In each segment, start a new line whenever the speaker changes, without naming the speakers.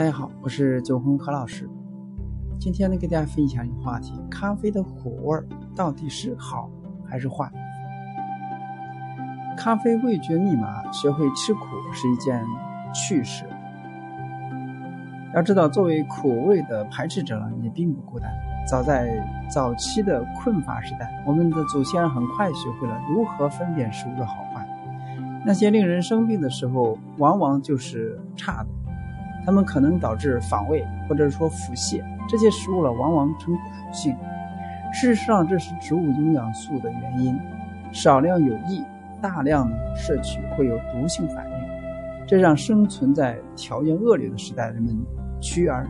大家好，我是九红何老师。今天呢，给大家分享一个话题：咖啡的苦味到底是好还是坏？咖啡味觉密码，学会吃苦是一件趣事。要知道，作为苦味的排斥者，你并不孤单。早在早期的困乏时代，我们的祖先很快学会了如何分辨食物的好坏。那些令人生病的时候，往往就是差的，它们可能导致反胃，或者说腹泻。这些食物呢，往往呈苦性。事实上，这是植物营养素的原因，少量有益。大量摄取会有毒性反应，这让生存在条件恶劣的时代人们趋而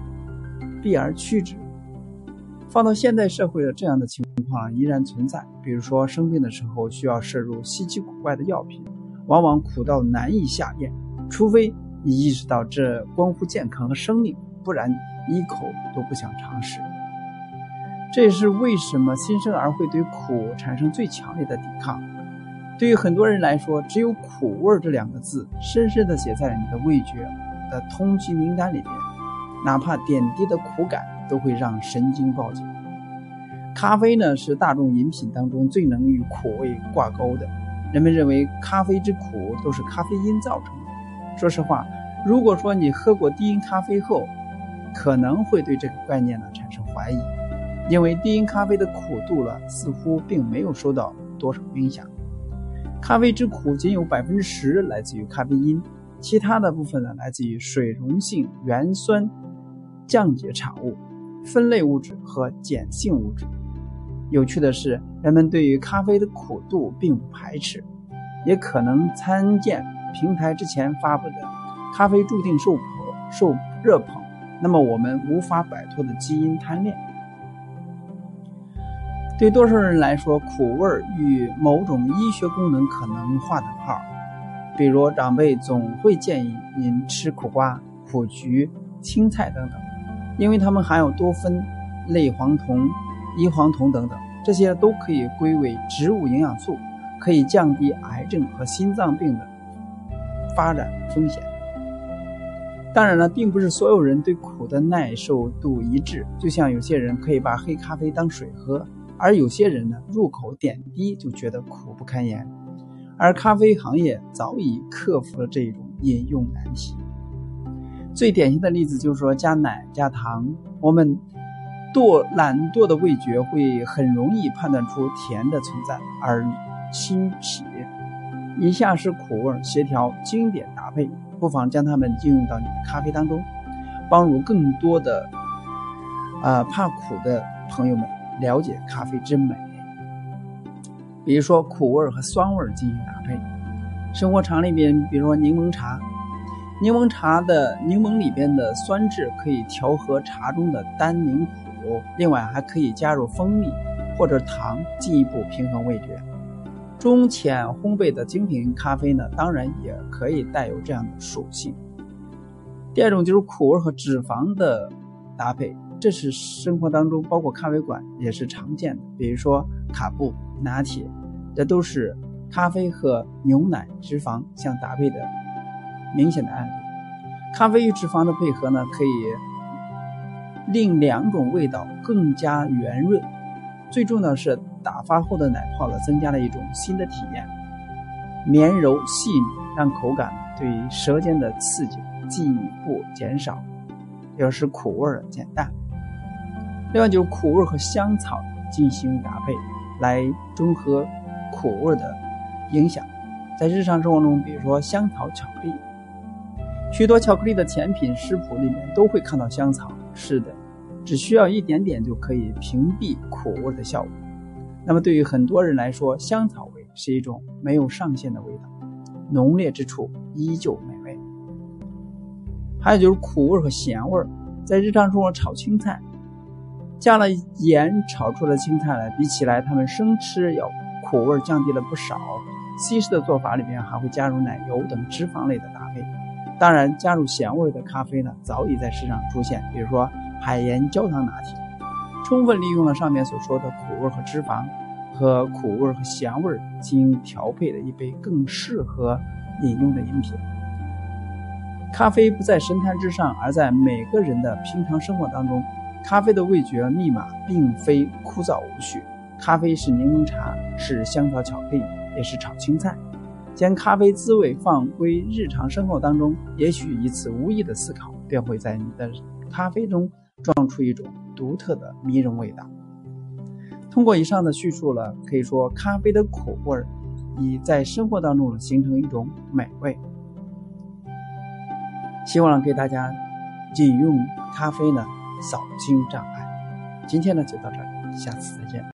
避而趋之。放到现代社会的这样的情况依然存在。比如说生病的时候需要摄入稀奇古怪的药品，往往苦到难以下咽，除非你意识到这关乎健康和生命，不然一口都不想尝试。这也是为什么新生儿会对苦产生最强烈的抵抗。对于很多人来说，只有“苦味”这两个字深深地写在了你的味觉的通缉名单里边，哪怕点滴的苦感都会让神经报警。咖啡呢，是大众饮品当中最能与苦味挂钩的。人们认为咖啡之苦都是咖啡因造成的。说实话，如果说你喝过低因咖啡后，可能会对这个概念呢产生怀疑，因为低因咖啡的苦度呢似乎并没有受到多少影响。咖啡之苦仅有百分之十来自于咖啡因，其他的部分呢来自于水溶性原酸降解产物、分类物质和碱性物质。有趣的是，人们对于咖啡的苦度并不排斥，也可能参见平台之前发布的“咖啡注定受捧受热捧”，那么我们无法摆脱的基因贪恋。对多数人来说，苦味与某种医学功能可能划等号。比如，长辈总会建议您吃苦瓜、苦菊、青菜等等，因为它们含有多酚、类黄酮、异黄酮等等，这些都可以归为植物营养素，可以降低癌症和心脏病的发展风险。当然了，并不是所有人对苦的耐受度一致，就像有些人可以把黑咖啡当水喝。而有些人呢，入口点滴就觉得苦不堪言，而咖啡行业早已克服了这种饮用难题。最典型的例子就是说加奶加糖，我们惰懒惰的味觉会很容易判断出甜的存在而兴起。以下是苦味协调经典搭配，不妨将它们应用到你的咖啡当中，帮助更多的啊怕苦的朋友们。了解咖啡之美，比如说苦味和酸味进行搭配。生活常里边，比如说柠檬茶，柠檬茶的柠檬里边的酸质可以调和茶中的单宁苦，另外还可以加入蜂蜜或者糖，进一步平衡味觉。中浅烘焙的精品咖啡呢，当然也可以带有这样的属性。第二种就是苦味和脂肪的搭配。这是生活当中，包括咖啡馆也是常见的，比如说卡布拿铁，这都是咖啡和牛奶脂肪相搭配的明显的案例。咖啡与脂肪的配合呢，可以令两种味道更加圆润。最重要的是，打发后的奶泡呢，增加了一种新的体验，绵柔细腻，让口感对舌尖的刺激进一步减少，要使苦味减淡。另外就苦味和香草进行搭配，来中和苦味的影响。在日常生活中，比如说香草巧克力，许多巧克力的甜品食谱里面都会看到香草。是的，只需要一点点就可以屏蔽苦味的效果。那么对于很多人来说，香草味是一种没有上限的味道，浓烈之处依旧美味。还有就是苦味和咸味，在日常生活炒青菜。加了盐炒出的青菜呢，比起来它们生吃要苦味降低了不少。西式的做法里面还会加入奶油等脂肪类的搭配。当然，加入咸味的咖啡呢，早已在市场出现，比如说海盐焦糖拿铁，充分利用了上面所说的苦味和脂肪和苦味和咸味进行调配的一杯更适合饮用的饮品。咖啡不在神坛之上，而在每个人的平常生活当中。咖啡的味觉密码并非枯燥无趣，咖啡是柠檬茶，是香草巧克力，也是炒青菜。将咖啡滋味放归日常生活当中，也许一次无意的思考，便会在你的咖啡中撞出一种独特的迷人味道。通过以上的叙述呢，可以说咖啡的苦味已在生活当中形成一种美味。希望给大家饮用咖啡呢。扫清障碍。今天呢就到这里，下次再见。